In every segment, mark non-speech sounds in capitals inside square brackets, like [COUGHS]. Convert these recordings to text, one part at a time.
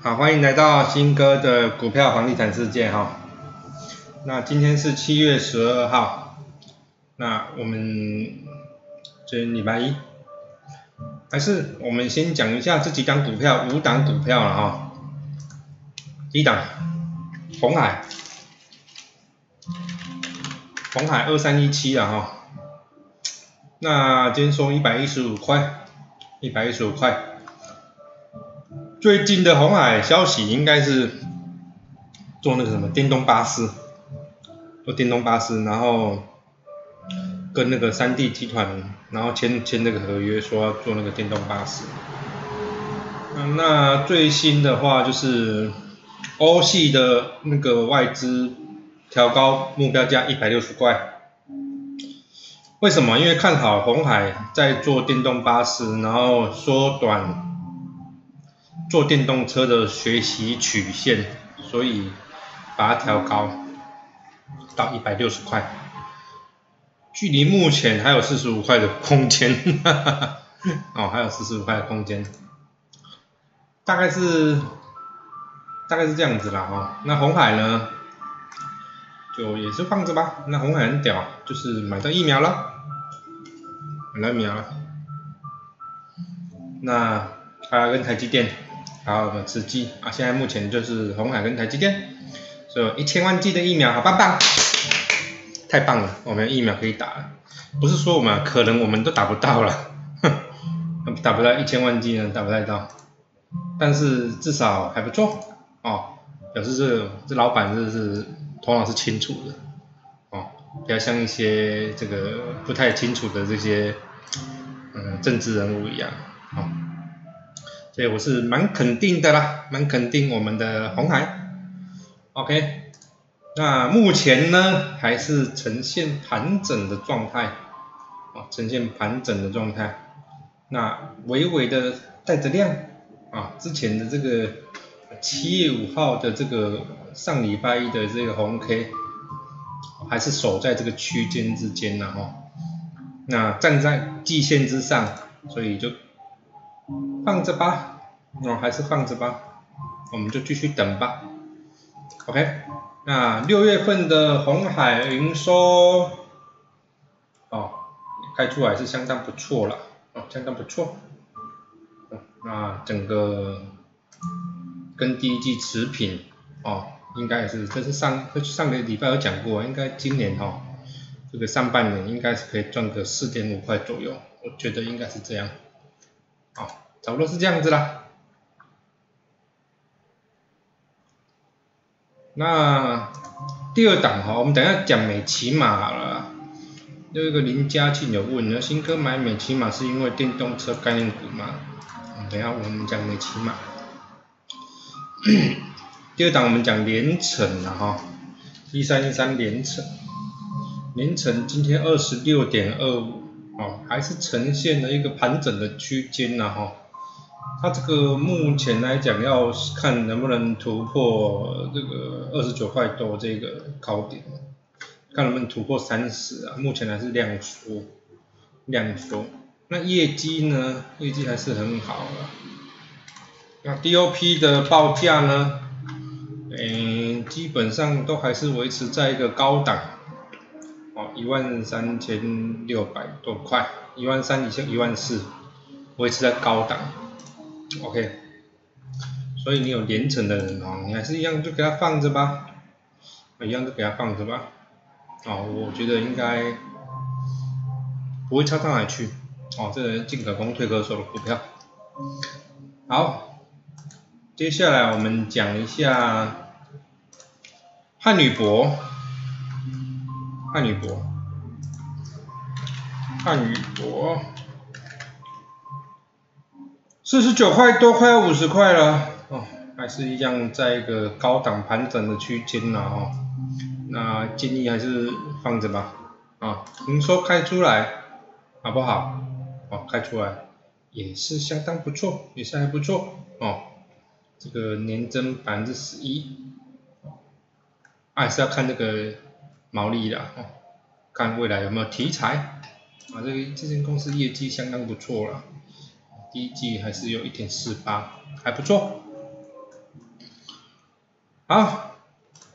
好，欢迎来到新哥的股票房地产世界哈。那今天是七月十二号，那我们今天礼拜一，还是我们先讲一下这几档股票，五档股票了哈。一档，红海，红海二三一七了哈。那今天收一百一十五块，一百一十五块。最近的红海消息应该是做那个什么电动巴士，做电动巴士，然后跟那个三 D 集团，然后签签那个合约，说要做那个电动巴士。那最新的话就是欧系的那个外资调高目标价一百六十块。为什么？因为看好红海在做电动巴士，然后缩短。做电动车的学习曲线，所以把它调高到一百六十块，距离目前还有四十五块的空间，[LAUGHS] 哦，还有四十五块的空间，大概是大概是这样子啦哈。那红海呢，就也是放着吧。那红海很屌，就是买到疫苗了，买到疫苗了。那它跟台积电。好的，吃鸡啊！现在目前就是红海跟台积电，所以一千万剂的疫苗，好棒棒，太棒了，我们疫苗可以打了。不是说我们可能我们都打不到了，哼，[LAUGHS] 打不到一千万剂呢，打不太到。但是至少还不错哦，表示这这老板是是头脑是清楚的哦，不要像一些这个不太清楚的这些嗯政治人物一样，哦。所以我是蛮肯定的啦，蛮肯定我们的红海，OK，那目前呢还是呈现盘整的状态，啊，呈现盘整的状态，那微微的带着量，啊，之前的这个七月五号的这个上礼拜一的这个红 K，还是守在这个区间之间呢哈，那站在季线之上，所以就。放着吧，我，还是放着吧，我们就继续等吧。OK，那六月份的红海营收，哦，开出来是相当不错了，哦，相当不错。那整个跟第一季持平，哦，应该也是，这是上上个礼拜有讲过，应该今年哈，这个上半年应该是可以赚个四点五块左右，我觉得应该是这样，好。差不多是这样子啦。那第二档哈，我们等下讲美骑马了。有一个林嘉庆有问，那新哥买美骑马是因为电动车概念股吗？等下我们讲美骑马。[CLEARS THROAT] 第二档我们讲连城了哈，一三一三连城，连城今天二十六点二五，哦，还是呈现了一个盘整的区间呐哈。它这个目前来讲，要看能不能突破这个二十九块多这个高点，看能不能突破三十啊。目前还是量缩，量缩。那业绩呢？业绩还是很好的。那 DOP 的报价呢？嗯，基本上都还是维持在一个高档，哦，一万三千六百多块，一万三以下一万四，维持在高档。OK，所以你有连城的人哦，你还是一样就给他放着吧，一样就给他放着吧。哦，我觉得应该不会差到哪去。哦，这人进可攻退可守的股票。好，接下来我们讲一下汉女博，汉女博，汉女博。四十九块多，快要五十块了哦，还是一样在一个高档盘整的区间了哦。那建议还是放着吧啊，营收开出来好不好？哦，开出来也是相当不错，也是还不错哦。这个年增百分之十一，还是要看这个毛利的哦，看未来有没有题材啊。这个这间公司业绩相当不错了。第一季还是有一点四八，还不错。好，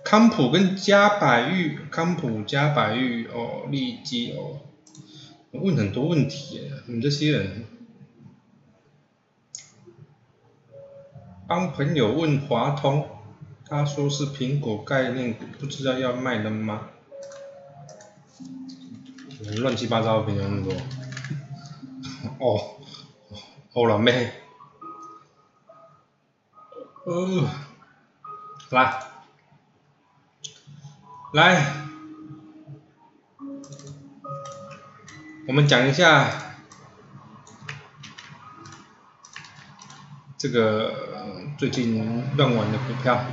康普跟嘉百玉，康普嘉百玉哦，利基哦，问很多问题耶，你们这些人。帮朋友问华通，他说是苹果概念股，不知道要卖了吗？乱七八糟的朋友那么多。哦，好了没？呃，来，来，我们讲一下这个。最近乱玩的股票，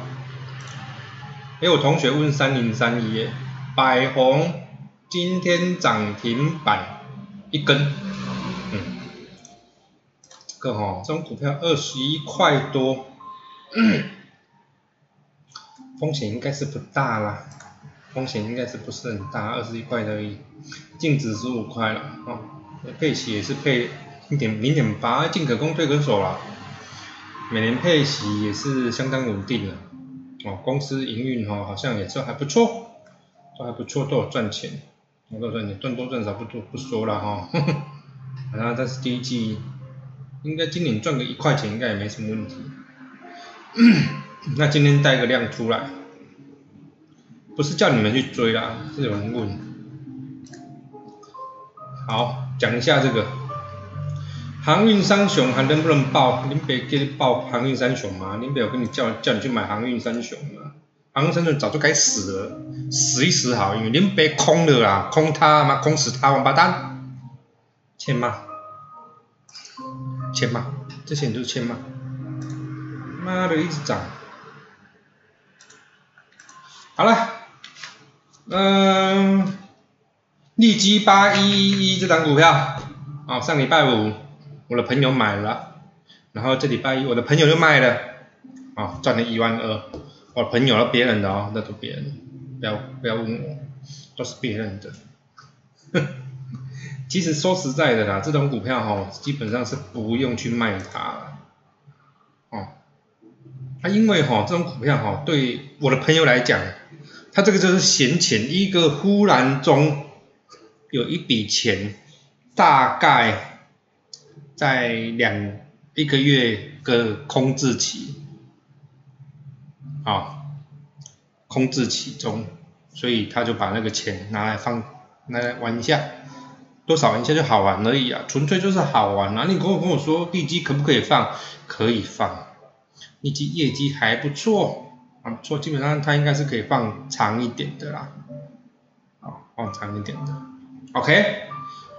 哎，我同学问三零三一，百红今天涨停板一根，嗯，这个哈，这种股票二十一块多，风险应该是不大啦，风险应该是不是很大，二十一块而已，净值十五块了，哦，配息也是配一点零点八，进可攻退可守了。每年配息也是相当稳定的，哦，公司营运哈好像也是还不错，都还不错，都有赚钱，都有赚钱，赚多赚少不多不说了哈，然后这是第一季应该今年赚个一块钱应该也没什么问题，[COUGHS] 那今天带个量出来，不是叫你们去追啦，是有人问，好讲一下这个。航运三雄还能不能报？林北给你报航运三雄吗？林北有跟你叫叫你去买航运三雄吗？航运三雄早就该死了，死一死好，因为林北空了啦，空他妈空死他王八蛋，欠骂，欠骂，这些人都是欠骂，妈的一直涨，好了，嗯，利基八一一一这张股票，哦，上礼拜五。我的朋友买了，然后这礼拜一我的朋友又卖了，哦，赚了一万二。我朋友啊别人的哦，那都别人的，不要不要问我，都是别人的。[LAUGHS] 其实说实在的啦，这种股票哈，基本上是不用去卖它了，哦，啊，因为哈这种股票哈，对我的朋友来讲，他这个就是闲钱，一个忽然中有一笔钱，大概。在两一个月个空置期，啊，空置其中，所以他就把那个钱拿来放，拿来玩一下，多少玩一下就好玩而已啊，纯粹就是好玩啊！你跟我跟我说地基可不可以放？可以放，利基业绩还不错，啊不错，基本上它应该是可以放长一点的啦，啊，放长一点的，OK，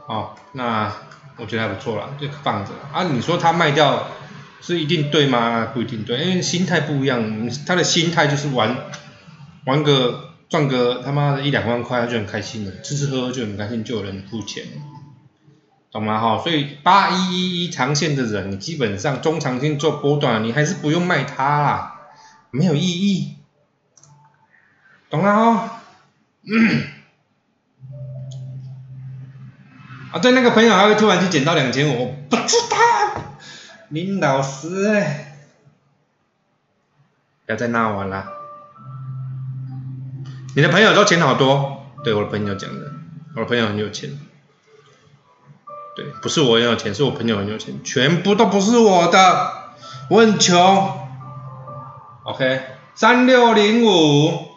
哦，那。我觉得还不错啦，就放着啊。你说他卖掉是一定对吗？不一定对，因为心态不一样。他的心态就是玩玩个赚个他妈的一两万块，他就很开心了，吃吃喝喝就很开心，就有人付钱，懂吗？哈，所以八一一一长线的人，基本上中长线做波段，你还是不用卖它啦，没有意义，懂了哈？啊，对，那个朋友还会突然去捡到两千五，我不知道。林老师，不要再闹我了。你的朋友都钱好多，对我的朋友讲的，我的朋友很有钱。对，不是我很有钱，是我朋友很有钱，全部都不是我的，我很穷。OK，三六零五。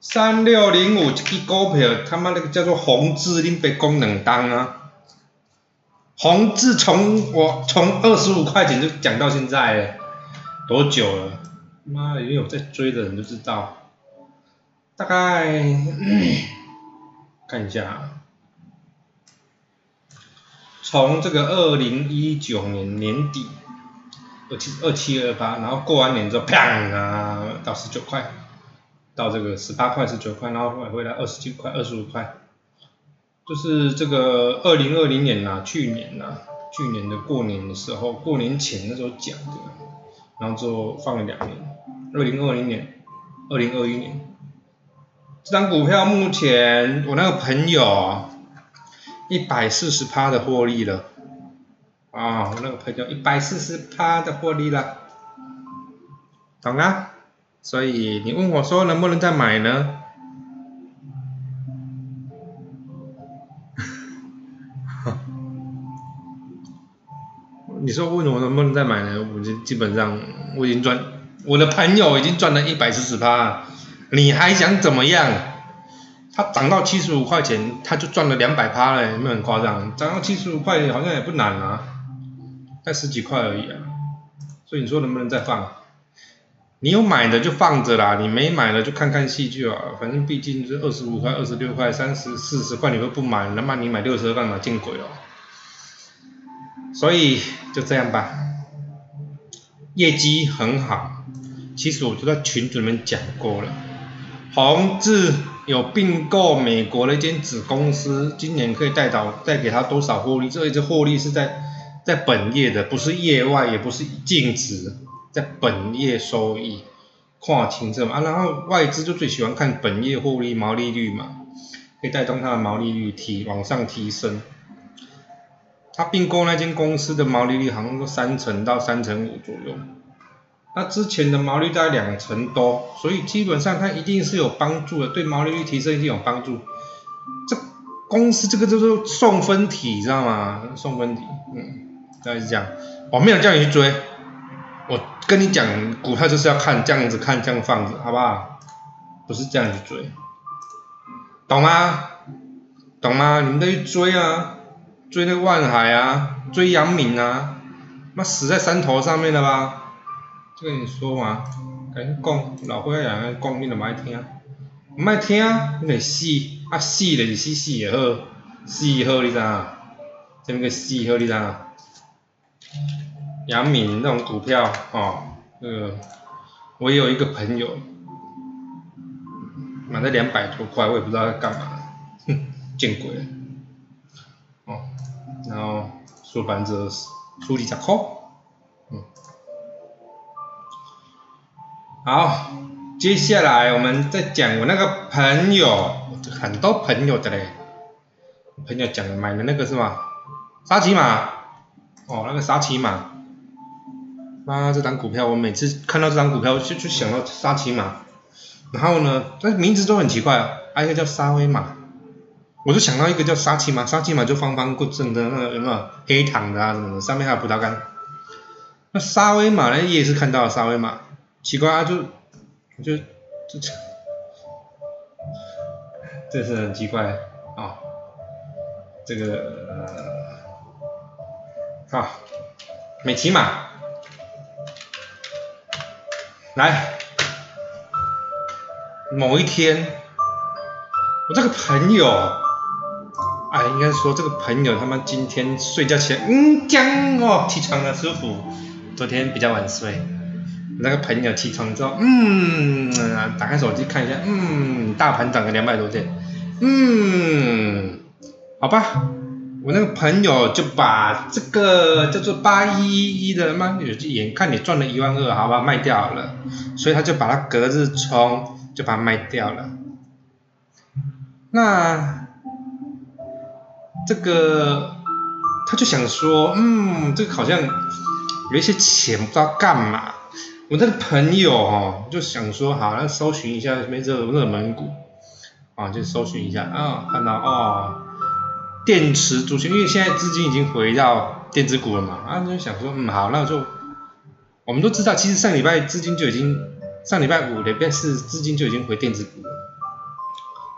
三六零五这支股票，他妈那个叫做宏志，恁别功能当啊！宏志从我从二十五块钱就讲到现在，多久了？妈的，有在追的人都知道。大概看一下，从这个二零一九年年底二七二七二八，然后过完年之后，啪啊，到十九块。到这个十八块十九块，然后后来回来二十九块二十五块，就是这个二零二零年呐，去年呐，去年的过年的时候，过年前那时候讲的，然后之后放了两年，二零二零年，二零二一年，这张股票目前我那个朋友一百四十趴的获利了，啊，我那个朋友一百四十趴的获利了，懂啊？所以你问我说能不能再买呢？你说问我能不能再买呢？我就基本上我已经赚，我的朋友已经赚了一百四十八，你还想怎么样？它涨到七十五块钱，他就赚了两百趴了，有没有很夸张？涨到七十五块好像也不难啊，才十几块而已啊。所以你说能不能再放？你有买的就放着啦，你没买的就看看戏剧啊。反正毕竟是二十五块、二十六块、三十、四十块你都不买，那么你买六十二干嘛？见鬼哦！所以就这样吧，业绩很好。其实我就在群主里面讲过了，宏志有并购美国的一间子公司，今年可以带到带给他多少获利？这一只获利是在在本业的，不是业外，也不是净值，在本业收益，看清楚嘛。啊，然后外资就最喜欢看本业获利毛利率嘛，可以带动它的毛利率提往上提升。他并购那间公司的毛利率好像都三成到三成五左右，那之前的毛利率在两成多，所以基本上它一定是有帮助的，对毛利率提升一定有帮助。这公司这个就是送分题，知道吗？送分题，嗯，大概是这样。我没有叫你去追，我跟你讲，股票就是要看这样子看这样放着，好不好？不是这样去追，懂吗？懂吗？你们都去追啊！追那个万海啊，追杨敏啊，妈死在山头上面了吧？就跟你说嘛，赶紧讲，老伙仔讲，讲你都唔爱听，唔爱听，你得死，啊死就是死死也好，死好你知影？这个死好你知影？杨敏那种股票，哦，那个我有一个朋友，买了两百多块，我也不知道在干嘛，哼，见鬼了。然后收盘子输二十块，嗯，好，接下来我们再讲我那个朋友，很多朋友的嘞，朋友讲买的那个是吗？沙琪玛，哦，那个沙琪玛，妈，这张股票我每次看到这张股票就就想到沙琪玛，然后呢，这名字都很奇怪啊，还有一个叫沙威玛。我就想到一个叫沙琪玛，沙琪玛就方方正的那个有没有黑糖的啊什么的，上面还有葡萄干。那沙威玛呢也是看到了沙威玛，奇怪啊就就就这，这是很奇怪啊，这个啊美琪玛，来某一天我这个朋友。哎，应该说这个朋友他们今天睡觉起来，嗯，讲哦，起床了舒服。昨天比较晚睡，那个朋友起床之后，嗯，打开手机看一下，嗯，大盘涨了两百多点，嗯，好吧，我那个朋友就把这个叫做八一一一的嘛，眼看你赚了一万二，好吧，卖掉了，所以他就把它隔日冲，就把它卖掉了。那。这个他就想说，嗯，这个好像有一些钱不知道干嘛。我那个朋友哦，就想说，好，那搜寻一下没热热门股，啊，就搜寻一下啊，看到哦，电池族群，因为现在资金已经回到电子股了嘛，啊，就想说，嗯，好，那就我们都知道，其实上礼拜资金就已经，上礼拜五礼拜四资金就已经回电子股。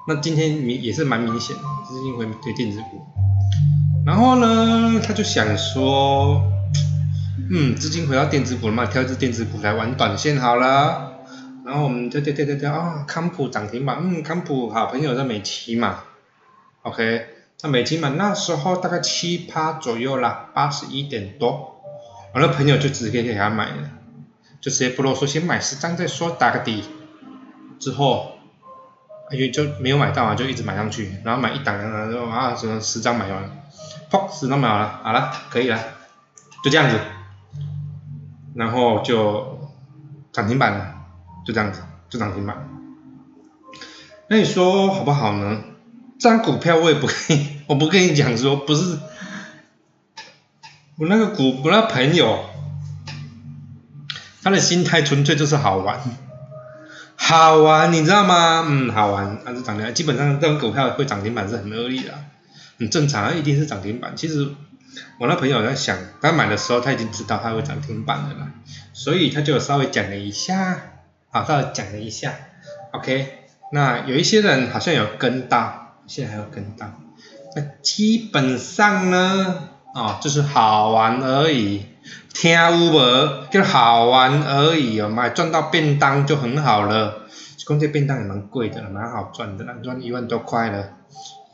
那今天明也是蛮明显的，资金回对电子股。然后呢，他就想说，嗯，资金回到电子股了嘛，挑一只电子股来玩短线好了。然后我们跳跳跳跳跳啊，康普涨停板，嗯，康普好朋友在美期嘛，OK，那美琪嘛那时候大概七趴左右啦，八十一点多，我那朋友就直接给他买了，就直接不啰嗦，先买十张再说，打个底，之后，因为就没有买到啊，就一直买上去，然后买一档，然后啊，什么十张买完。砰，十张买好了，好了，可以了，就这样子，然后就涨停板了，就这样子，就涨停板。那你说好不好呢？这张股票我也不跟你，我不跟你讲说不是，我那个股，我那朋友，他的心态纯粹就是好玩，好玩，你知道吗？嗯，好玩，它是涨停，基本上这种股票会涨停板是很合理的，很正常，一定是涨停板。其实我那朋友在想，他买的时候他已经知道他会涨停板的了，所以他就稍微讲了一下，好，稍微讲了一下，OK。那有一些人好像有跟到，现在还有跟到，那基本上呢，哦，就是好玩而已。听有无？就好玩而已哦，买赚到便当就很好了。公这便当也蛮贵的，蛮好赚的，赚一万多块了，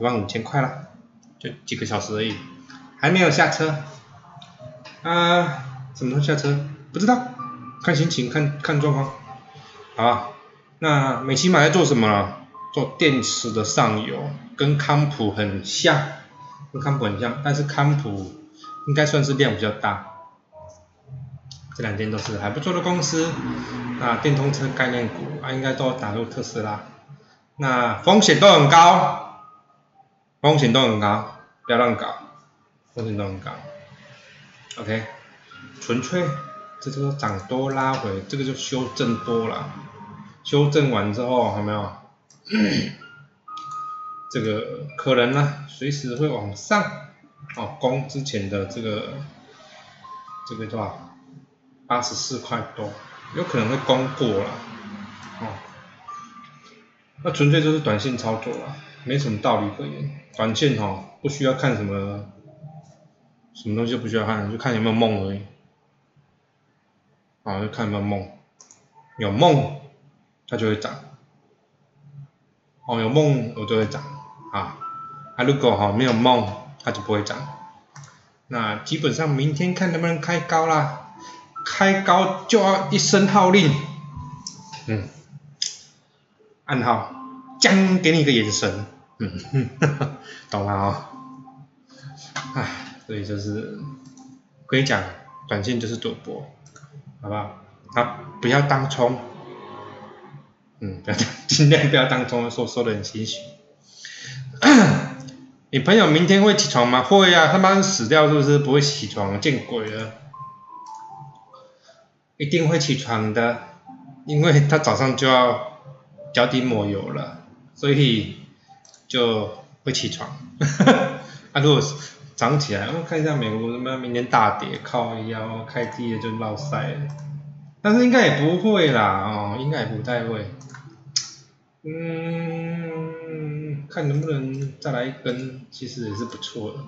一万五千块了，就几个小时而已，还没有下车。啊，什么时候下车？不知道，看心情，看看状况，好吧？那美琪玛在做什么？做电池的上游，跟康普很像，跟康普很像，但是康普应该算是量比较大。这两间都是还不错的公司，啊，电动车概念股啊，应该都打入特斯拉，那风险都很高，风险都很高，不要乱搞，风险都很高，OK，纯粹这就是涨多拉回，这个就修正多了，修正完之后，有没有？[CLEARS THROAT] 这个可能呢，随时会往上，哦，攻之前的这个，这个多少？八十四块多，有可能会攻过了，哦，那纯粹就是短线操作了，没什么道理可言。短线哈，不需要看什么，什么东西不需要看，就看有没有梦而已，啊，就看有没有梦，有梦它就会涨，哦，有梦我就会涨，啊，啊如果哈没有梦它就不会涨，那基本上明天看能不能开高啦。开高就要一声号令，嗯，暗号，将给你一个眼神，嗯，[LAUGHS] 懂了哦，唉，所以就是，跟你讲，短线就是赌博，好不好？啊，不要当冲，嗯，不要尽量不要当冲，说说的很心虚。[COUGHS] 你朋友明天会起床吗？会呀，他妈死掉是不是？不会起床，见鬼了。一定会起床的，因为他早上就要脚底抹油了，所以就会起床。[LAUGHS] 啊，如果涨起来，我看一下美国什么明天大跌，靠腰开低了就落塞了。但是应该也不会啦，哦，应该也不太会。嗯，看能不能再来一根，其实也是不错的。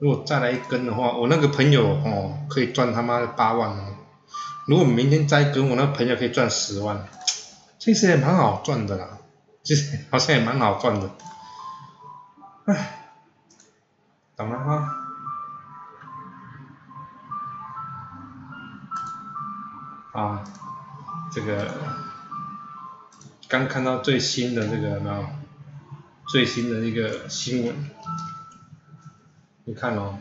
如果再来一根的话，我那个朋友哦，可以赚他妈的八万哦。如果明天再跟我那朋友可以赚十万，其实也蛮好赚的啦，其实好像也蛮好赚的，唉，懂了哈，啊，这个刚看到最新的这个没有，最新的一个新闻，你看哦，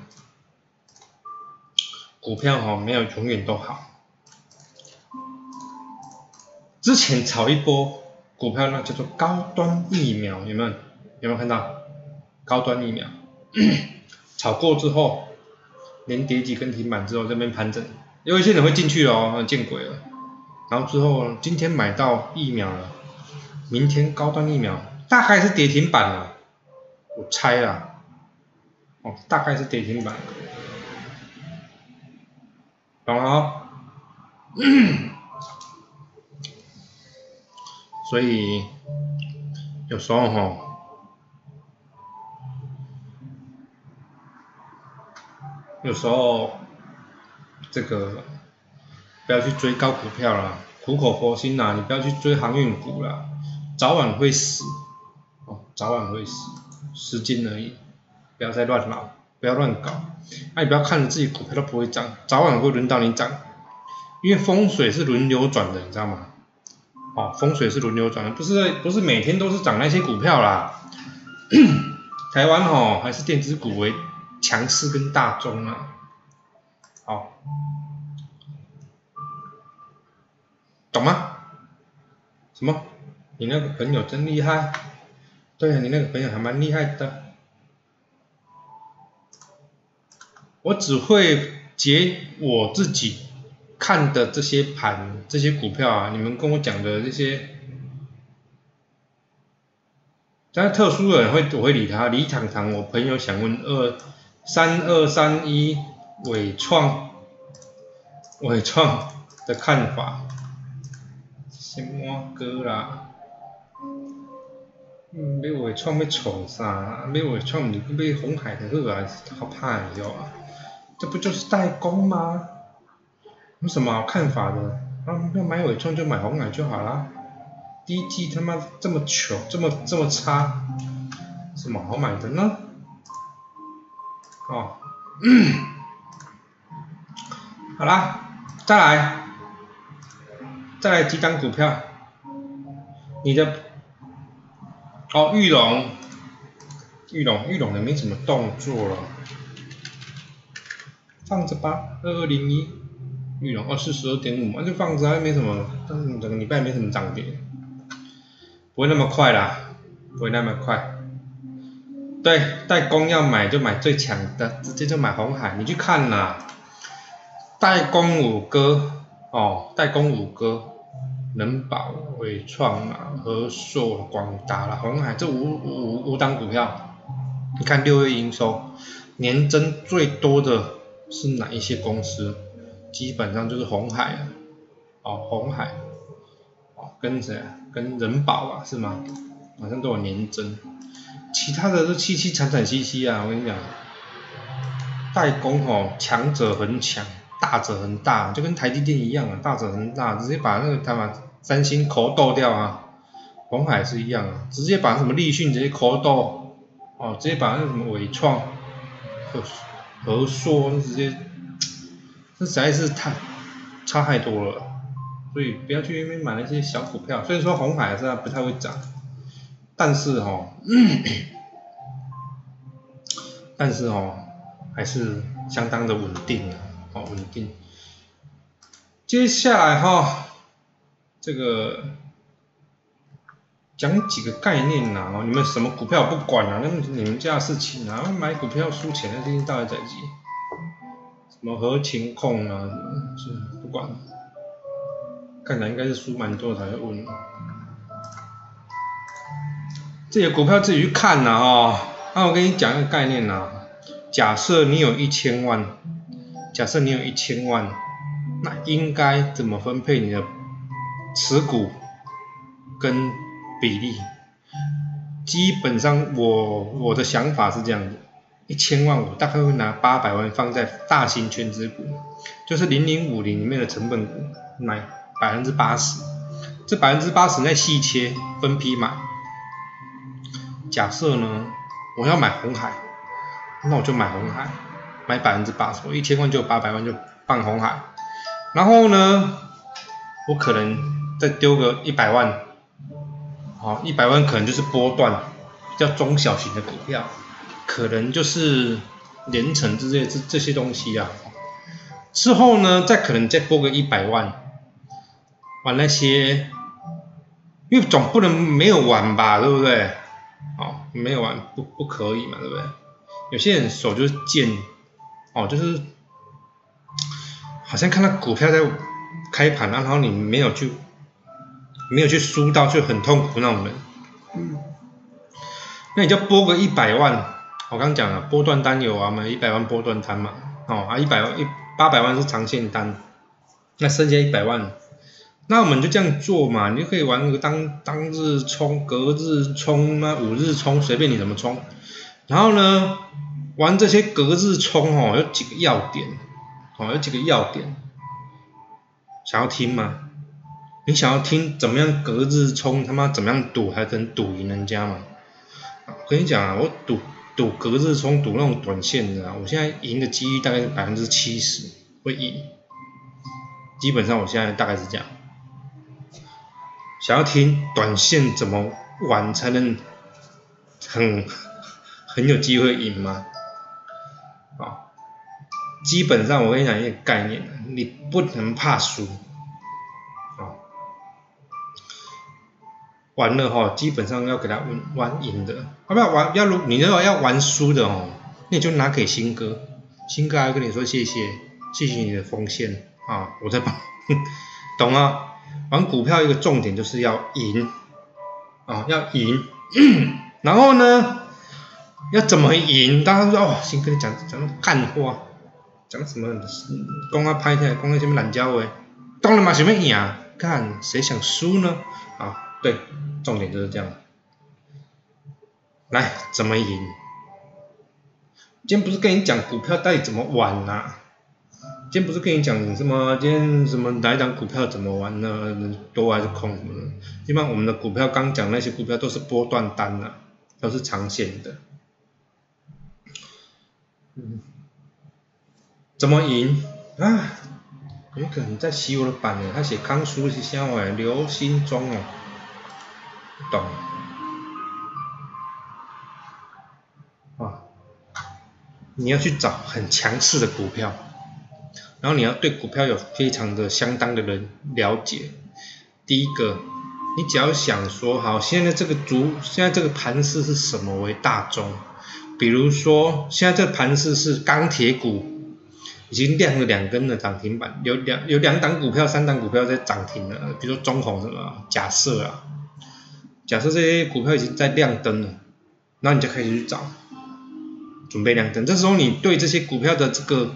股票哈没有永远都好。之前炒一波股票，那叫做高端疫苗，有没有？有没有看到？高端疫苗 [COUGHS] 炒过之后，连跌几根停板之后，这边盘整，有一些人会进去哦，见鬼了。然后之后今天买到疫苗了，明天高端疫苗大概是跌停板了，我猜啊，哦，大概是跌停板，懂了？所以有时候吼，有时候这个不要去追高股票啦，苦口婆心呐，你不要去追航运股啦，早晚会死，哦，早晚会死，时间而已，不要再乱闹，不要乱搞，那你不要看着自己股票都不会涨，早晚会轮到你涨，因为风水是轮流转的，你知道吗？哦，风水是轮流转的，不是不是每天都是涨那些股票啦。台湾哦，还是电子股为强势跟大宗啊。好，懂吗？什么？你那个朋友真厉害。对啊，你那个朋友还蛮厉害的。我只会解我自己。看的这些盘，这些股票啊，你们跟我讲的这些但是特殊的人会我会理他。李糖糖，我朋友想问二三二三一伟创伟创的看法，什么歌啦？嗯，要伟创要创啥？要伟创唔是去买红海的好啊，好怕哟啊！这不就是代工吗？有什么好看法的？啊，要买伟创就买红海就好啦。第一季他妈这么穷，这么这么差，什么好买的呢？哦，好啦，再来，再来几张股票，你的。哦，玉龙，玉龙，玉龙的没什么动作了，放着吧。二二零一，玉龙，哦，四十二点五嘛，就放着，还没什么，但是整个礼拜没什么涨跌，不会那么快啦，不会那么快。对，代工要买就买最强的，直接就买红海，你去看啦，代工五哥，哦，代工五哥。人保、伟创啊、和硕、广达啦、红海这五五五档股票，你看六月营收年增最多的是哪一些公司？基本上就是红海啊，哦红海，哦跟谁啊？跟人保啊是吗？好像都有年增，其他的都凄凄惨惨兮兮啊！我跟你讲，代工哦强者很强。大者恒大就跟台积电一样啊，大者恒大直接把那个他妈三星抠剁掉啊，红海是一样啊，直接把什么立讯直接抠剁，哦，直接把那什么伟创和和硕直接，这实在是太差太多了，所以不要去那边买那些小股票，虽然说红海是不太会涨，但是哦，但是哦，还是相当的稳定的。哦稳定。接下来哈，这个讲几个概念呐，哦，你们什么股票不管啊，那你们家的事情啊，买股票输钱的这些大概在几？什么合情控啊，是不管，看来应该是输蛮多才会问。这些股票自己去看呐，哦，那我跟你讲一个概念呐，假设你有一千万。假设你有一千万，那应该怎么分配你的持股跟比例？基本上我我的想法是这样的，一千万我大概会拿八百万放在大型全值股，就是零零五零里面的成本股买百分之八十，这百分之八十再细切分批买。假设呢，我要买红海，那我就买红海。买百分之八十，我一千万就有八百万就放红海，然后呢，我可能再丢个一百万，好，一百万可能就是波段比较中小型的股票，可能就是连成这些这这些东西啊。之后呢，再可能再拨个一百万，玩那些，因为总不能没有玩吧，对不对？哦，没有玩不不可以嘛，对不对？有些人手就是贱。哦，就是好像看到股票在开盘然后你没有去没有去输到，就很痛苦那种人。嗯。那你就拨个一百万，我刚讲了，波段单有啊嘛，一百万波段单嘛，哦啊一百万一八百万是长线单，那剩下一百万，那我们就这样做嘛，你就可以玩个当当日冲、隔日冲啊、五日冲，随便你怎么冲，然后呢？玩这些隔日冲哦，有几个要点，哦，有几个要点，想要听吗？你想要听怎么样隔日冲？他妈怎么样赌还能赌赢人家嘛？我跟你讲啊，我赌赌隔日冲，赌那种短线的，我现在赢的几率大概是百分之七十会赢，基本上我现在大概是这样。想要听短线怎么玩才能很很有机会赢吗？啊基本上我跟你讲一个概念，你不能怕输，玩了哈，基本上要给他玩玩赢的，要不要玩？要如你如果要玩输的哦，那你就拿给新哥，新哥还跟你说谢谢，谢谢你的奉献啊，我在帮，[LAUGHS] 懂啊？玩股票一个重点就是要赢，啊，要赢，[COUGHS] 然后呢，要怎么赢？大家说哦，新哥你讲讲干话，讲什么？公啊拍下来，讲那什么懒教话，当然嘛想要赢，看谁想输呢？对，重点就是这样。来，怎么赢？今天不是跟你讲股票到底怎么玩呐？今天不是跟你讲什么？今天什么哪一档股票怎么玩呢？多还是空什么的？基本上我们的股票刚讲那些股票都是波段单呐，都是长线的。嗯，怎么赢啊？有可能在洗我的板呢，他写康叔是啥话？刘心中哦，懂。啊，你要去找很强势的股票。然后你要对股票有非常的相当的人了解。第一个，你只要想说，好，现在这个足，现在这个盘势是什么为大宗？比如说，现在这个盘势是钢铁股，已经亮了两根的涨停板，有两有两档股票、三档股票在涨停了，比如说中红什么，假设啊，假设这些股票已经在亮灯了，然后你就开始去找，准备亮灯。这时候你对这些股票的这个。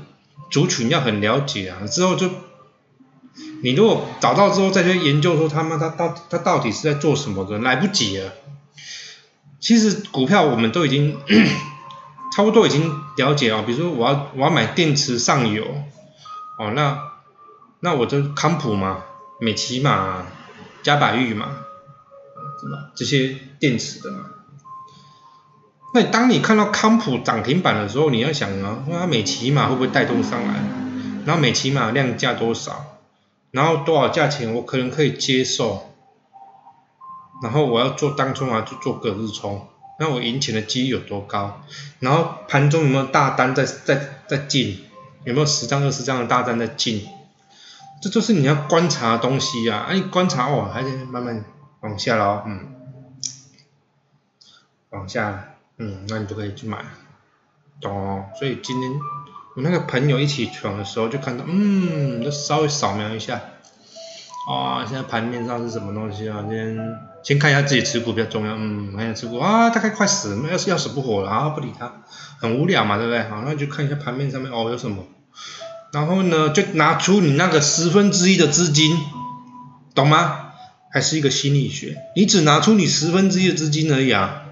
族群要很了解啊，之后就，你如果找到之后再去研究说他们他到他到底是在做什么的，来不及了。其实股票我们都已经 [COUGHS] 差不多已经了解啊，比如说我要我要买电池上游，哦那那我就康普嘛、美骑嘛、嘉百玉嘛，这些电池的嘛。那当你看到康普涨停板的时候，你要想啊，那美骑马会不会带动上来？然后美骑马量价多少？然后多少价钱我可能可以接受？然后我要做当冲啊，就做隔日冲，那我赢钱的几率有多高？然后盘中有没有大单在在在进？有没有十张二十张的大单在进？这就是你要观察的东西啊！哎，观察我还得慢慢往下喽，嗯，往下。嗯，那你就可以去买，懂哦。所以今天我那个朋友一起床的时候就看到，嗯，就稍微扫描一下，啊，现在盘面上是什么东西啊？先先看一下自己持股比较重要，嗯，看一下持股啊，大概快死了，要是要死不活了啊，不理他，很无聊嘛，对不对？好，那就看一下盘面上面哦有什么，然后呢就拿出你那个十分之一的资金，懂吗？还是一个心理学，你只拿出你十分之一的资金而已啊。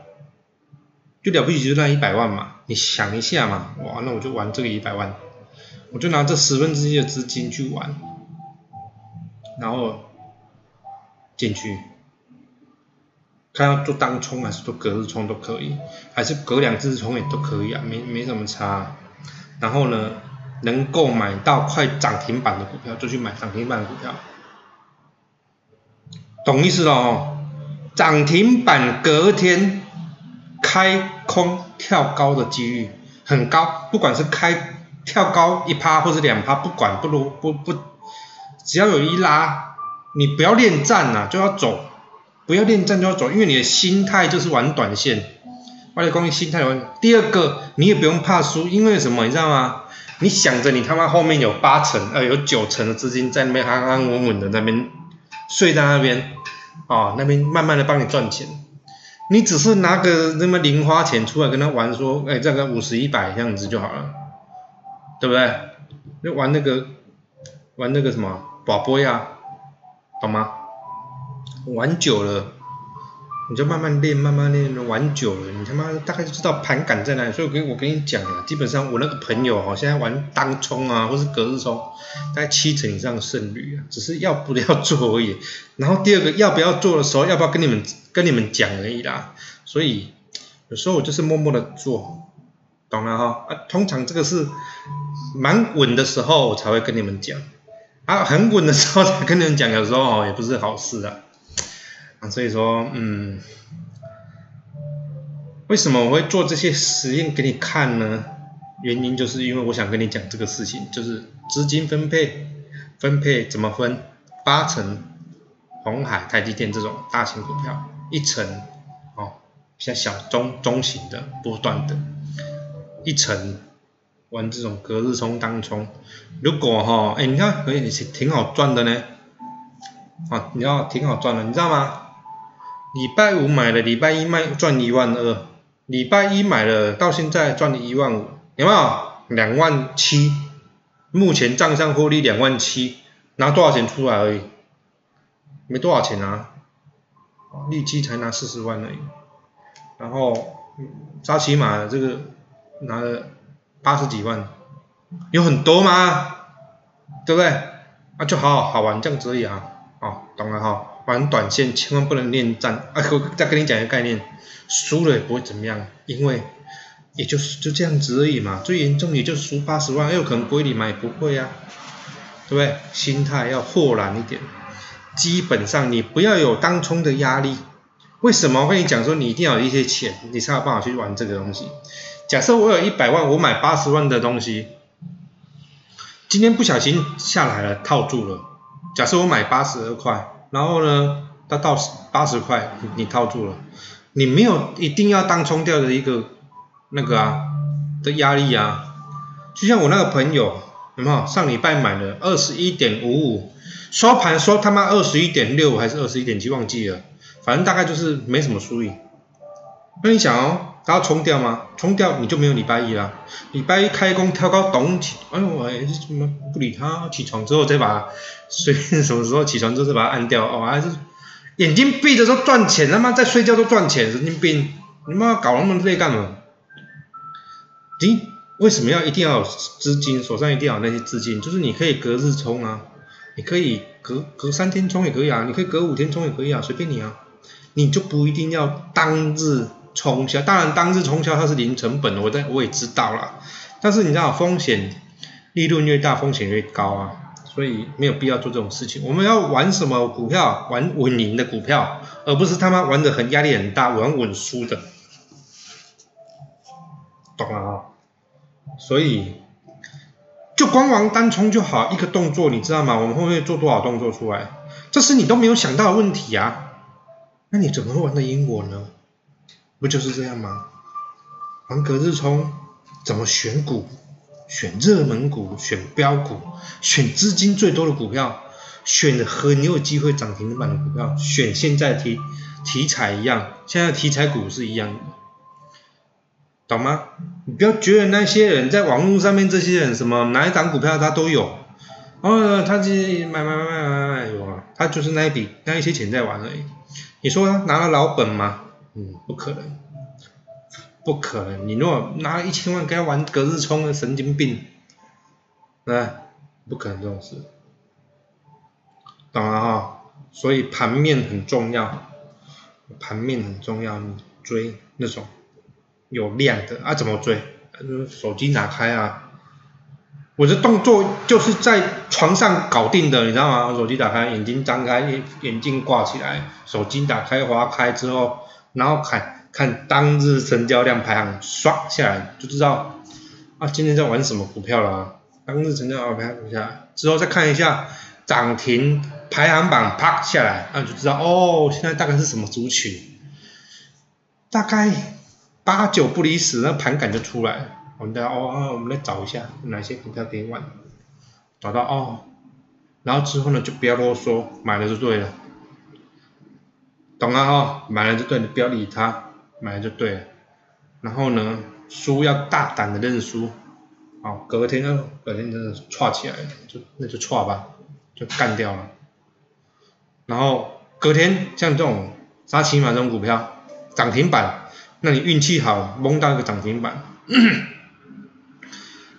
就了不起就那一百万嘛，你想一下嘛，哇，那我就玩这个一百万，我就拿这十分之一的资金去玩，然后进去，看要做当冲还是做隔日冲都可以，还是隔两次冲也都可以啊，没没什么差。然后呢，能够买到快涨停板的股票就去买涨停板的股票，懂意思了哦？涨停板隔天。开空跳高的几率很高，不管是开跳高一趴或者两趴，不管不如不不，只要有一拉，你不要恋战呐，就要走，不要恋战就要走，因为你的心态就是玩短线。外力关于心态玩。第二个，你也不用怕输，因为什么你知道吗？你想着你他妈后面有八成呃有九成的资金在那边安安稳稳的那边睡在那边，啊那边慢慢的帮你赚钱。你只是拿个那么零花钱出来跟他玩，说，哎，这个五十一百这样子就好了，对不对？就玩那个，玩那个什么宝贝呀，懂吗？玩久了，你就慢慢练，慢慢练，玩久了，你他妈大概就知道盘感在哪里。所以，我跟我跟你讲啊，基本上我那个朋友哈，现在玩单冲啊，或是隔日冲，大概七成以上的胜率啊，只是要不要做而已。然后第二个要不要做的时候，要不要跟你们？跟你们讲而已啦，所以有时候我就是默默的做，懂了哈？啊，通常这个是蛮稳的时候我才会跟你们讲，啊，很稳的时候才跟你们讲，有时候哦也不是好事啊，所以说，嗯，为什么我会做这些实验给你看呢？原因就是因为我想跟你讲这个事情，就是资金分配，分配怎么分？八成红海、台积电这种大型股票。一层哦，像小中中型的波段的，一层玩这种隔日冲当冲，如果哈，哎，你看可以挺好赚的呢，啊，你要挺好赚的，你知道吗？礼拜五买了，礼拜一卖赚一万二，礼拜一买了，到现在赚了一万五，有没有？两万七，目前账上获利两万七，拿多少钱出来而已？没多少钱啊，利息才拿四十万而已，然后扎起码这个拿了八十几万，有很多吗？对不对？啊，就好好好玩这样子而已啊，哦，懂了哈。玩短线千万不能恋战啊！我再跟你讲一个概念，输了也不会怎么样，因为也就是就这样子而已嘛。最严重也就输八十万，有可能归你嘛，也不会啊，对不对？心态要豁然一点，基本上你不要有当冲的压力。为什么我跟你讲说你一定要有一些钱，你才有办法去玩这个东西？假设我有一百万，我买八十万的东西，今天不小心下来了，套住了。假设我买八十二块。然后呢，它到八十块，你套住了，你没有一定要当冲掉的一个那个啊的压力啊，就像我那个朋友，有没有上礼拜买的二十一点五五，收盘收他妈二十一点六还是二十一点七忘记了，反正大概就是没什么输赢。那你想哦，他要冲掉吗？冲掉你就没有礼拜一啦，礼拜一开工跳高咚起，哎呦我怎么不理他？起床之后再把。[LAUGHS] 随便什么时候起床之后再把它按掉哦，还是眼睛闭着都赚钱，他妈在睡觉都赚钱，神经病！你妈搞那么累干嘛？咦，为什么要一定要有资金？手上一定要有那些资金，就是你可以隔日冲啊，你可以隔隔三天冲也可以啊，你可以隔五天冲也可以啊，随便你啊，你就不一定要当日冲销。当然当日冲销它是零成本，我在我也知道了，但是你知道风险利润越大，风险越高啊。所以没有必要做这种事情。我们要玩什么股票？玩稳赢的股票，而不是他妈玩的很压力很大，玩稳输的，懂了啊？所以就光玩单冲就好，一个动作你知道吗？我们会不会做多少动作出来？这是你都没有想到的问题啊！那你怎么会玩得赢我呢？不就是这样吗？玩隔日冲，怎么选股？选热门股，选标股，选资金最多的股票，选很有机会涨停板的股票，选现在题题材一样，现在题材股是一样的，懂吗？你不要觉得那些人在网络上面这些人什么哪一档股票他都有，哦，他是买买买买买买有啊，他就是那一笔那一些钱在玩而已。你说拿了老本吗？嗯，不可能。不可能，你如果拿一千万给他玩隔日冲，神经病，啊，不可能这种事，懂了哈？所以盘面很重要，盘面很重要，你追那种有量的啊，怎么追？手机打开啊，我的动作就是在床上搞定的，你知道吗？手机打开，眼睛张开，眼镜挂起来，手机打开划开之后，然后看。看当日成交量排行刷下来就知道啊，今天在玩什么股票了？当日成交量排行下来之后再看一下涨停排行榜啪下来，那就知道哦，现在大概是什么族群？大概八九不离十，那盘感就出来了。我们哦哦，我们来找一下哪些股票可以玩，找到哦，然后之后呢就不要啰嗦，买了就对了，懂了哈？买了就对，你不要理他。买了就对了，然后呢，输要大胆的认输，哦，隔天呢，隔天真的串起来了，就那就串吧，就干掉了。然后隔天像这种沙琪玛这种股票涨停板，那你运气好蒙到一个涨停板，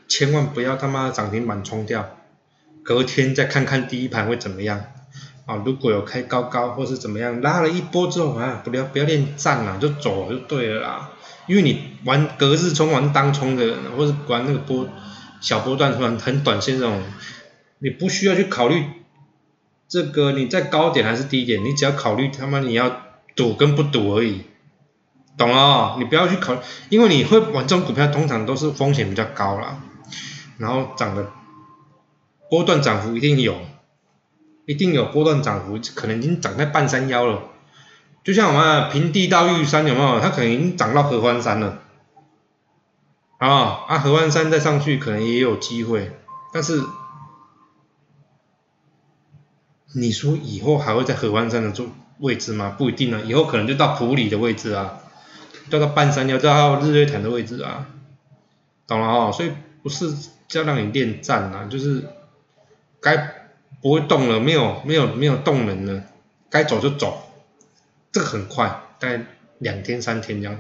千万不要他妈涨停板冲掉，隔天再看看第一盘会怎么样。啊，如果有开高高或是怎么样，拉了一波之后啊，不要不要练战了，就走了就对了啦。因为你玩隔日冲、玩当冲的，或者玩那个波小波段、很很短线这种，你不需要去考虑这个你在高点还是低点，你只要考虑他妈你要赌跟不赌而已，懂了？你不要去考，因为你会玩这种股票，通常都是风险比较高啦，然后涨的波段涨幅一定有。一定有波段涨幅，可能已经涨在半山腰了。就像我们平地到玉山有没有？它可能已经涨到合欢山了。啊，啊合欢山再上去可能也有机会，但是你说以后还会在合欢山的做位置吗？不一定啊，以后可能就到普里的位置啊，到到半山腰，到日月潭的位置啊，懂了哦？所以不是叫让你练站啊，就是该不会动了，没有没有没有动能了，该走就走，这个很快，大概两天三天这样，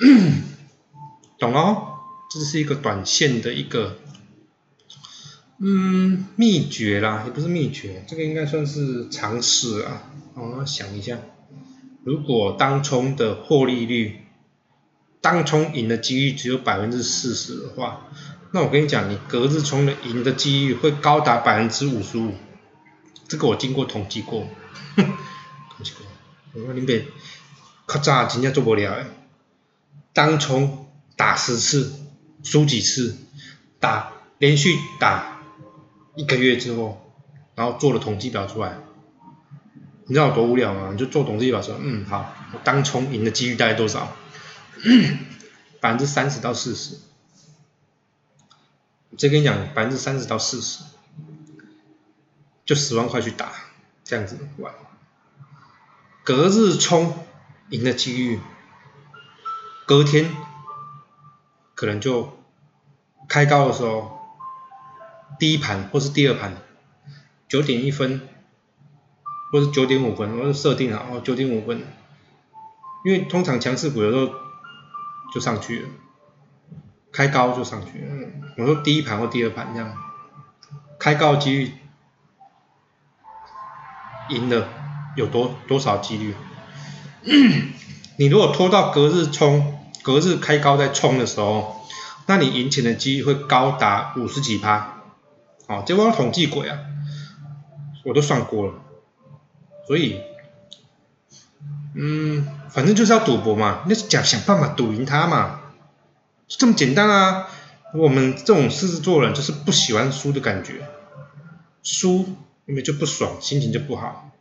[COUGHS] 懂了？这是一个短线的一个。嗯，秘诀啦，也不是秘诀，这个应该算是常识啊。我想一下，如果当冲的获利率，当冲赢的几率只有百分之四十的话，那我跟你讲，你隔日冲的赢的几率会高达百分之五十五。这个我经过统计过，统计过。我讲你别，较早真正做不了诶，当冲打十次，输几次，打连续打。一个月之后，然后做了统计表出来，你知道有多无聊吗？你就做统计表说，嗯，好，我当冲赢的几率大概多少？[COUGHS] 百分之三十到四十。再跟你讲，百分之三十到四十，就十万块去打，这样子玩。隔日冲赢的几率，隔天可能就开高的时候。第一盘或是第二盘，九点一分，或是九点五分，我就设定好哦，九点五分，因为通常强势股有时候就上去了，开高就上去了。我说第一盘或第二盘这样，开高几率赢的有多多少几率？[CLEARS THROAT] 你如果拖到隔日冲，隔日开高再冲的时候，那你赢钱的几率会高达五十几趴。哦，这我统计过啊，我都算过了，所以，嗯，反正就是要赌博嘛，那想想办法赌赢他嘛，这么简单啊。我们这种狮子座人就是不喜欢输的感觉，输因为就不爽，心情就不好。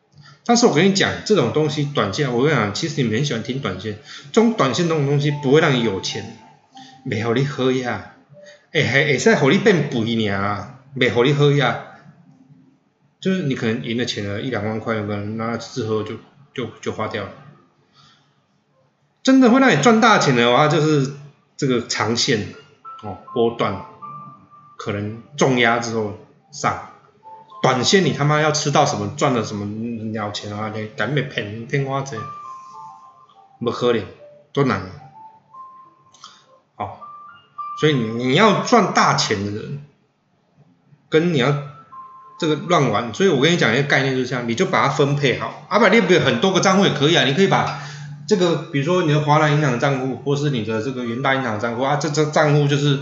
但是我跟你讲，这种东西短线，我跟你讲，其实你们很喜欢听短线，这种短线这种东西不会让你有钱，没好你喝呀，哎还会使好你变肥尔。没好你喝呀，就是你可能赢了钱了一两万块，可能拿之后就就就花掉了。真的会让你赚大钱的话，就是这个长线哦波段，可能重压之后上，短线你他妈要吃到什么赚了什么鸟钱啊？你敢被骗骗花钱？不可能，多难啊。好，所以你要赚大钱的人。跟你要这个乱玩，所以我跟你讲一个概念，就是这样，你就把它分配好。阿百列不有很多个账户也可以啊，你可以把这个，比如说你的华南银行账户，或是你的这个元大银行账户啊，这这账户就是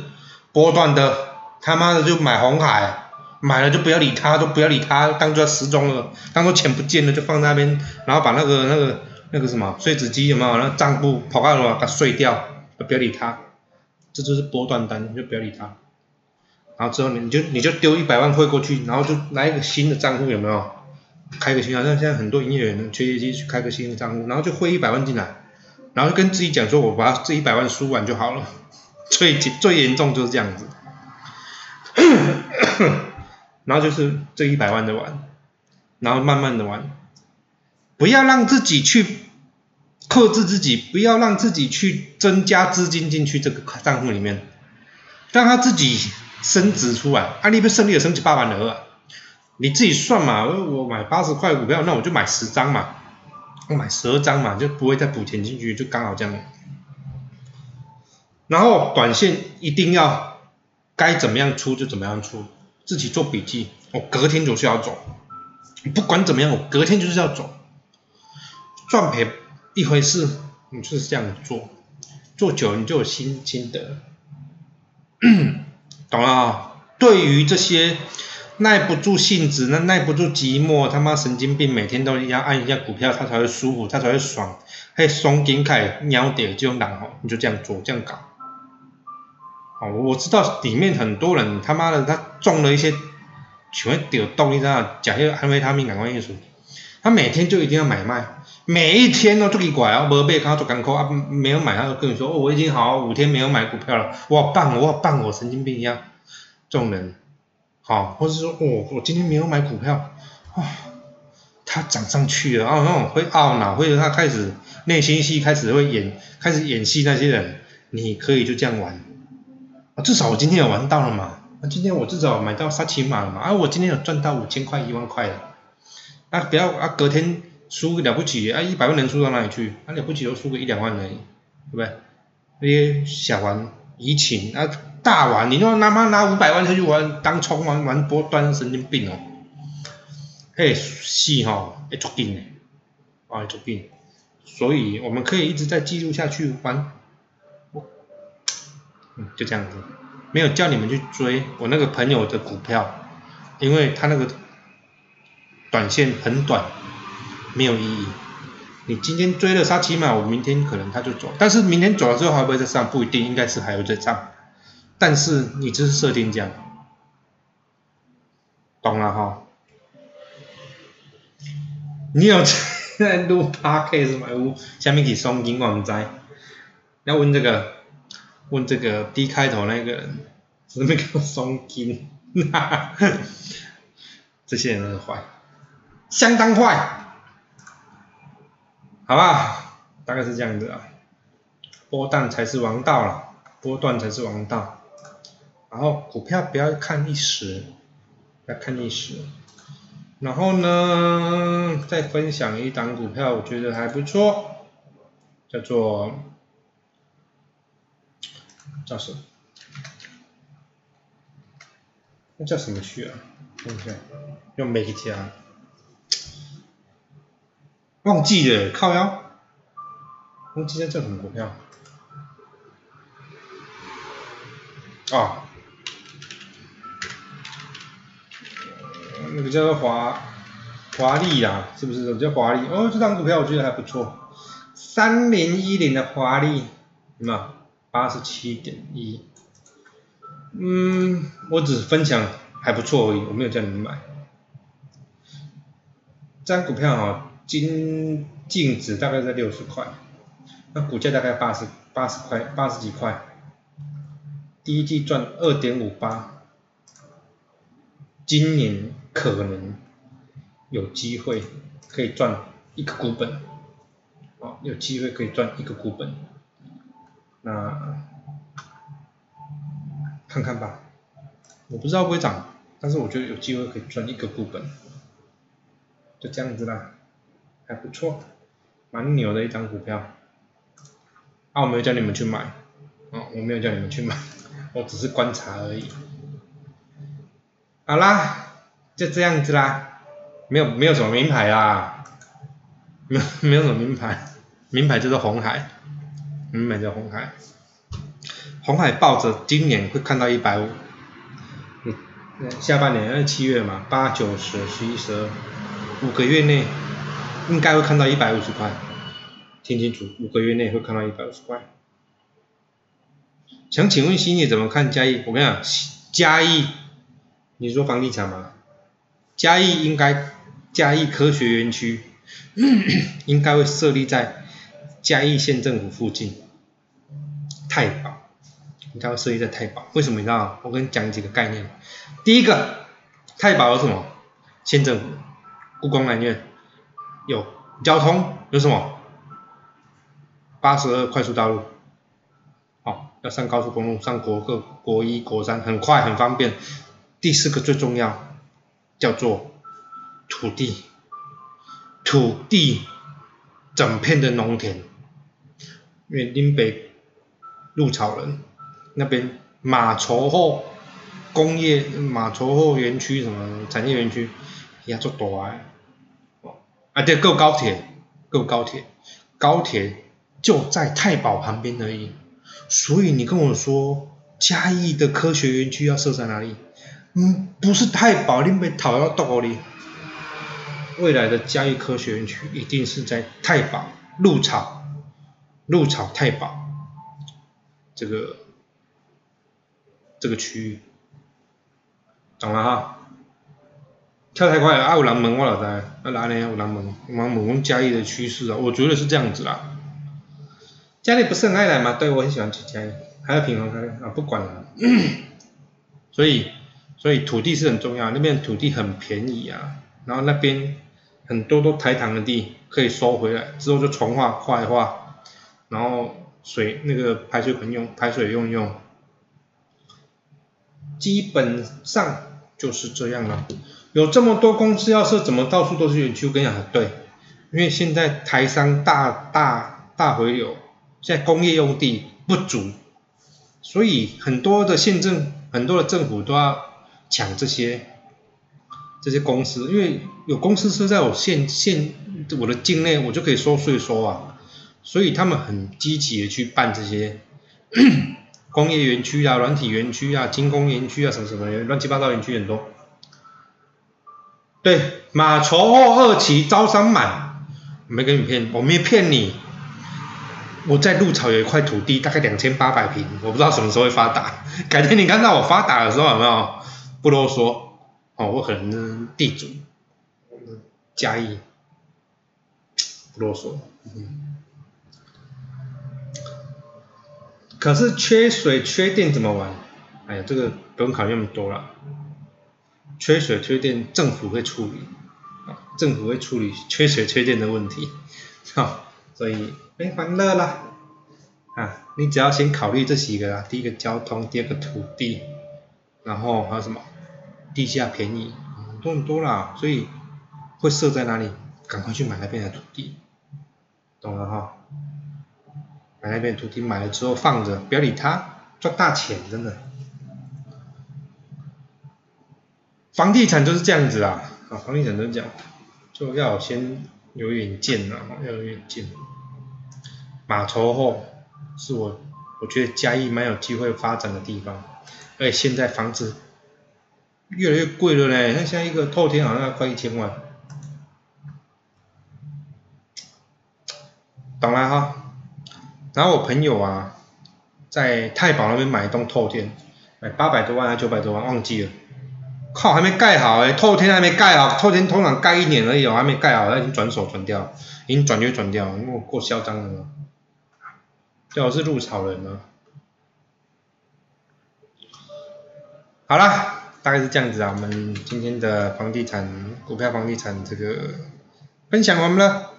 波段的，他妈的就买红海，买了就不要理他，都不要理他，当做时钟了，当做钱不见了就放在那边，然后把那个那个那个什么碎纸机有没有？那账户跑开了把它碎掉，不要理它，这就是波段单，就不要理它。然后之后你你就你就丢一百万汇过去，然后就来一个新的账户有没有？开个新啊，像现在很多营业员缺业绩去开个新的账户，然后就汇一百万进来，然后就跟自己讲说，我把这一百万输完就好了。[LAUGHS] 最最严重就是这样子，[COUGHS] 然后就是这一百万的玩，然后慢慢的玩，不要让自己去克制自己，不要让自己去增加资金进去这个账户里面，让他自己。升值出来，啊，你不胜利了升值八万的啊，你自己算嘛，我买八十块股票，那我就买十张嘛，我买十二张嘛，就不会再补钱进去，就刚好这样。然后短线一定要该怎么样出就怎么样出，自己做笔记，我隔天就是要走，不管怎么样，我隔天就是要走，赚赔一回事，你就是这样做，做久了你就有心心得。[COUGHS] 懂了啊？对于这些耐不住性子、那耐不住寂寞、他妈神经病，每天都要按一下股票，他才会舒服，他才会爽，还松筋开鸟点这种人哦，你就这样做，这样搞。哦，我知道里面很多人他妈的他中了一些全丢动，你知道？假些安慰他命感官因素，他每天就一定要买卖，每一天都做奇怪啊，无被他做干扣啊，没有买他就跟你说哦，我已经好五天没有买股票了，我好棒，我好棒，我神经病一样。这种人，好，或者说哦，我今天没有买股票，啊，它涨上去了，哦，那种会懊恼，或者他开始内心戏开始会演，开始演戏那些人，你可以就这样玩，啊，至少我今天有玩到了嘛，那今天我至少买到沙琪玛了嘛，啊，我今天有赚到五千块一万块了，啊，不要啊，隔天输了不起啊，一百万能输到哪里去？啊，了不起都输个一两万而已，对不对？那些小玩怡情啊，大玩，你说他妈拿五百万出去玩当冲玩玩波段，神经病哦！嘿，是哈，会足紧的，啊，足紧，所以我们可以一直在记录下去玩，嗯，就这样子，没有叫你们去追我那个朋友的股票，因为他那个短线很短，没有意义。你今天追了，它起码我明天可能他就走，但是明天走了之后还会再上，不一定，应该是还会再上。但是你这是设定这样，懂了哈？你有 [LAUGHS] 在录 podcast 吗？有下面可以双金广在，要问这个，问这个 D 开头那个人，什么叫双金？[LAUGHS] 这些人很坏，相当坏。好吧，大概是这样子啊，波段才是王道了，波段才是王道。然后股票不要看历史，要看历史。然后呢，再分享一档股票，我觉得还不错，叫做叫什么？那叫什么去啊？看一下，用美加。忘记了，靠腰。忘记在叫什么股票？啊，那个叫做华华丽啊，是不是？叫华丽哦，这张股票我觉得还不错，三零一零的华丽，什么八十七点一，嗯，我只分享还不错而已，我没有叫你们买。这张股票哈。金净值大概在六十块，那股价大概八十八十块八十几块，第一季赚二点五八，今年可能有机会可以赚一个股本，哦，有机会可以赚一个股本，那看看吧，我不知道会不会涨，但是我觉得有机会可以赚一个股本，就这样子啦。还不错，蛮牛的一张股票。啊，我没有叫你们去买，啊，我没有叫你们去买，我只是观察而已。好啦，就这样子啦，没有没有什么名牌啦，没有 [LAUGHS] 没有什么名牌，名牌就是红海，名牌叫红海。红海抱着今年会看到一百五，下半年二七月嘛，八九十十一十二，五个月内。应该会看到一百五十块，听清楚，五个月内会看到一百五十块。想请问心里怎么看嘉义？我跟你讲，嘉义，你说房地产吗？嘉义应该嘉义科学园区 [CLEARS THROAT] 应该会设立在嘉义县政府附近，太保应该会设立在太保。为什么你知道？我跟你讲几个概念。第一个，太保有什么？县政府、故宫南院。有交通有什么？八十二快速道路，好，要上高速公路，上国二、国一、国三，很快很方便。第四个最重要，叫做土地，土地整片的农田，因为林北鹿草人那边马稠后工业马稠后园区什么产业园区也做大诶。啊，对，够高铁，够高铁，高铁就在太保旁边而已。所以你跟我说嘉义的科学园区要设在哪里？嗯，不是太保，你被讨要到里。未来的嘉义科学园区一定是在太保鹿草，鹿草太保这个这个区域，懂了哈？跳太快了，啊有人问我就知，啊哪里有人问，有人问我嘉义的趋势啊，我觉得是这样子啦。嘉义不是很爱来吗？对，我很喜欢去嘉义，还有平衡开啊，不管了。[COUGHS] 所以，所以土地是很重要，那边土地很便宜啊，然后那边很多都台糖的地可以收回来，之后就重化、化化，然后水那个排水管用排水用用，基本上就是这样了。有这么多公司要设，怎么到处都是园区？我跟你讲，对，因为现在台商大大大回流，现在工业用地不足，所以很多的县政、很多的政府都要抢这些这些公司，因为有公司是在我县县我的境内，我就可以收税收啊，所以他们很积极的去办这些 [COUGHS] 工业园区啊、软体园区啊、精工园区啊，什么什么乱七八糟园区很多。对，马稠后二期招商满，没跟你骗，我没骗你。我在鹿草有一块土地，大概两千八百平，我不知道什么时候会发达。改天你看到我发达的时候有没有？不啰嗦，哦，我可能地主，加一，不啰嗦。可是缺水缺电怎么玩？哎呀，这个不用考虑那么多了。缺水缺电，政府会处理，啊，政府会处理缺水缺电的问题，好，所以没欢乐了，啊，你只要先考虑这几个啊，第一个交通，第二个土地，然后还有什么，地价便宜，多很多啦，所以会设在哪里？赶快去买那边的土地，懂了哈？买那边土地买了之后放着，不要理它，赚大钱真的。房地产就是这样子啊，啊，房地产都是这样，就要先有远见呐，要有远见。马稠后是我，我觉得嘉义蛮有机会发展的地方，而且现在房子越来越贵了嘞，那现在一个透天好像要快一千万。懂了哈，然后我朋友啊，在太保那边买一栋透天，买八百多万还是九百多万，忘记了。靠，还没盖好哎，透天还没盖好，透天通常盖一年而已哦，还没盖好，他已经转手转掉，已经转约转掉，因为我过嚣张了嘛。最好是入草人啊。好了，大概是这样子啊，我们今天的房地产股票房地产这个分享完了，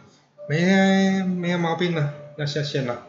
没没有毛病了，要下线了。